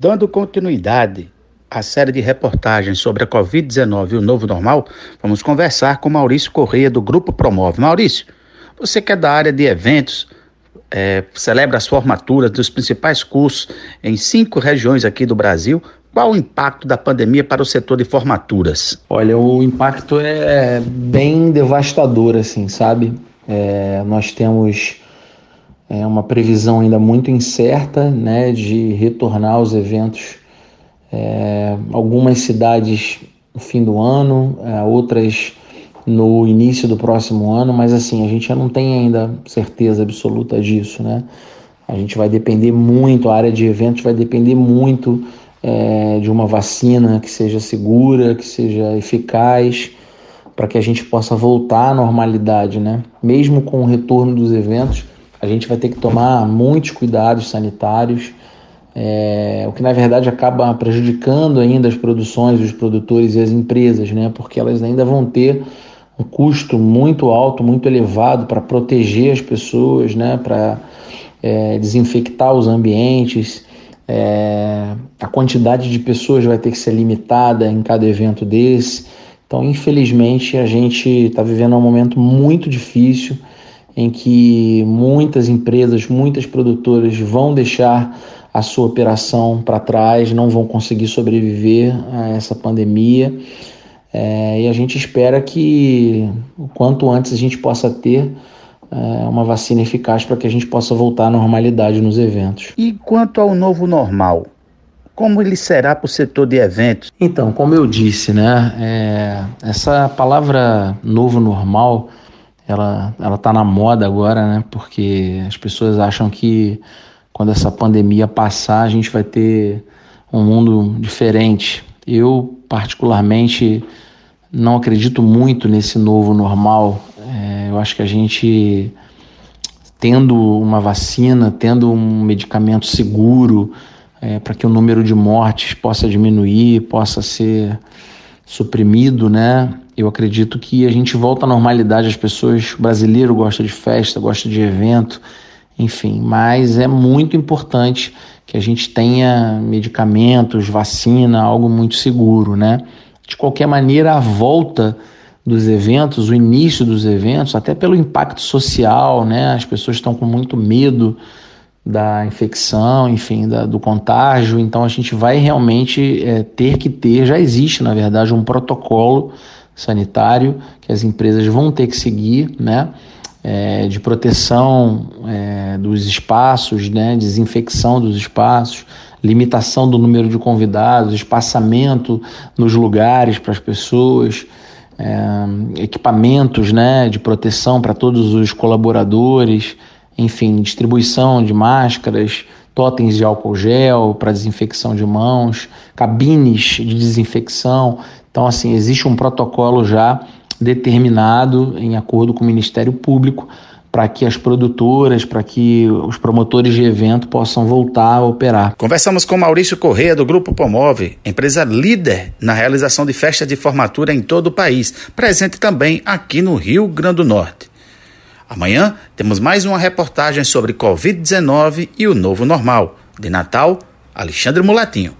Dando continuidade à série de reportagens sobre a Covid-19 e o novo normal, vamos conversar com Maurício Correia, do Grupo Promove. Maurício, você que é da área de eventos, é, celebra as formaturas dos principais cursos em cinco regiões aqui do Brasil. Qual o impacto da pandemia para o setor de formaturas? Olha, o impacto é bem devastador, assim, sabe? É, nós temos é uma previsão ainda muito incerta né, de retornar aos eventos. É, algumas cidades no fim do ano, é, outras no início do próximo ano, mas assim, a gente já não tem ainda certeza absoluta disso, né? A gente vai depender muito, a área de eventos vai depender muito é, de uma vacina que seja segura, que seja eficaz, para que a gente possa voltar à normalidade, né? Mesmo com o retorno dos eventos, a gente vai ter que tomar muitos cuidados sanitários, é, o que na verdade acaba prejudicando ainda as produções, os produtores e as empresas, né? Porque elas ainda vão ter um custo muito alto, muito elevado para proteger as pessoas, né? Para é, desinfectar os ambientes. É, a quantidade de pessoas vai ter que ser limitada em cada evento desse. Então, infelizmente, a gente está vivendo um momento muito difícil em que muitas empresas, muitas produtoras vão deixar a sua operação para trás, não vão conseguir sobreviver a essa pandemia. É, e a gente espera que o quanto antes a gente possa ter é, uma vacina eficaz para que a gente possa voltar à normalidade nos eventos. E quanto ao novo normal? Como ele será para o setor de eventos? Então, como eu disse, né, é, essa palavra novo normal ela ela tá na moda agora, né? Porque as pessoas acham que quando essa pandemia passar, a gente vai ter um mundo diferente. Eu particularmente não acredito muito nesse novo normal. É, eu acho que a gente tendo uma vacina, tendo um medicamento seguro é, para que o número de mortes possa diminuir, possa ser suprimido, né? Eu acredito que a gente volta à normalidade, as pessoas, o brasileiro gosta de festa, gosta de evento, enfim, mas é muito importante que a gente tenha medicamentos, vacina, algo muito seguro, né? De qualquer maneira, a volta dos eventos, o início dos eventos, até pelo impacto social, né? As pessoas estão com muito medo da infecção, enfim, da, do contágio. Então a gente vai realmente é, ter que ter, já existe na verdade um protocolo sanitário que as empresas vão ter que seguir, né? É, de proteção é, dos espaços, né? desinfecção dos espaços, limitação do número de convidados, espaçamento nos lugares para as pessoas, é, equipamentos né? de proteção para todos os colaboradores, enfim, distribuição de máscaras, totens de álcool gel para desinfecção de mãos, cabines de desinfecção. Então, assim, existe um protocolo já determinado em acordo com o Ministério Público para que as produtoras, para que os promotores de evento possam voltar a operar. Conversamos com Maurício Correia, do Grupo Promove, empresa líder na realização de festas de formatura em todo o país, presente também aqui no Rio Grande do Norte. Amanhã temos mais uma reportagem sobre Covid-19 e o novo normal. De Natal, Alexandre Mulatinho.